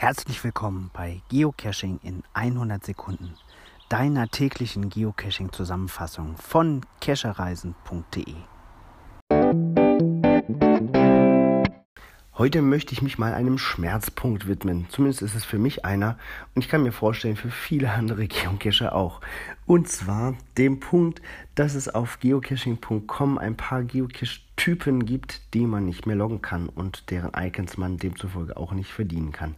Herzlich willkommen bei Geocaching in 100 Sekunden, deiner täglichen Geocaching-Zusammenfassung von cachereisen.de. Heute möchte ich mich mal einem Schmerzpunkt widmen. Zumindest ist es für mich einer und ich kann mir vorstellen, für viele andere Geocacher auch. Und zwar dem Punkt, dass es auf geocaching.com ein paar Geocache-Typen gibt, die man nicht mehr loggen kann und deren Icons man demzufolge auch nicht verdienen kann.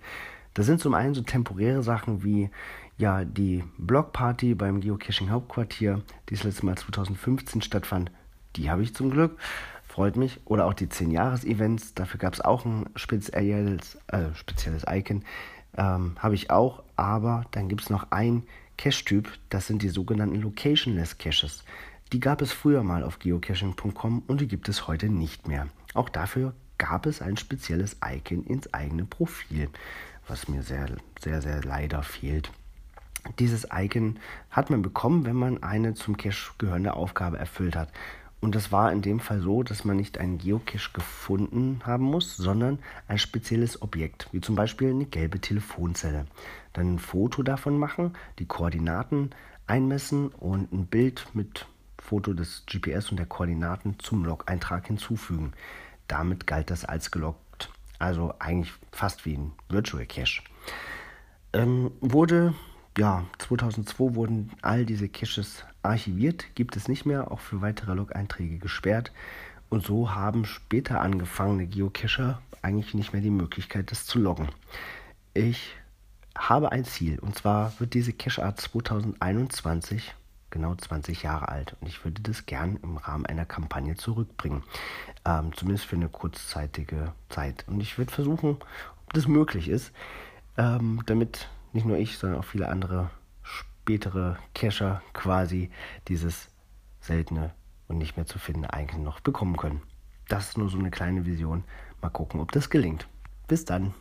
Das sind zum einen so temporäre Sachen wie ja die Blockparty beim Geocaching Hauptquartier, die das letzte Mal 2015 stattfand. Die habe ich zum Glück freut mich. Oder auch die 10-Jahres-Events, dafür gab es auch ein spezielles, äh, spezielles Icon. Ähm, Habe ich auch, aber dann gibt es noch ein Cache-Typ, das sind die sogenannten Locationless Caches. Die gab es früher mal auf geocaching.com und die gibt es heute nicht mehr. Auch dafür gab es ein spezielles Icon ins eigene Profil, was mir sehr, sehr, sehr leider fehlt. Dieses Icon hat man bekommen, wenn man eine zum Cache gehörende Aufgabe erfüllt hat. Und das war in dem Fall so, dass man nicht einen Geocache gefunden haben muss, sondern ein spezielles Objekt, wie zum Beispiel eine gelbe Telefonzelle. Dann ein Foto davon machen, die Koordinaten einmessen und ein Bild mit Foto des GPS und der Koordinaten zum Log-Eintrag hinzufügen. Damit galt das als gelockt. Also eigentlich fast wie ein Virtual Cache. Ähm, wurde ja, 2002 wurden all diese Caches archiviert, gibt es nicht mehr, auch für weitere Log-Einträge gesperrt. Und so haben später angefangene Geocacher eigentlich nicht mehr die Möglichkeit, das zu loggen. Ich habe ein Ziel und zwar wird diese Cache-Art 2021 genau 20 Jahre alt und ich würde das gern im Rahmen einer Kampagne zurückbringen. Ähm, zumindest für eine kurzzeitige Zeit. Und ich würde versuchen, ob das möglich ist, ähm, damit nicht nur ich, sondern auch viele andere spätere Cacher quasi dieses seltene und nicht mehr zu finden eigentlich noch bekommen können. Das ist nur so eine kleine Vision. Mal gucken, ob das gelingt. Bis dann.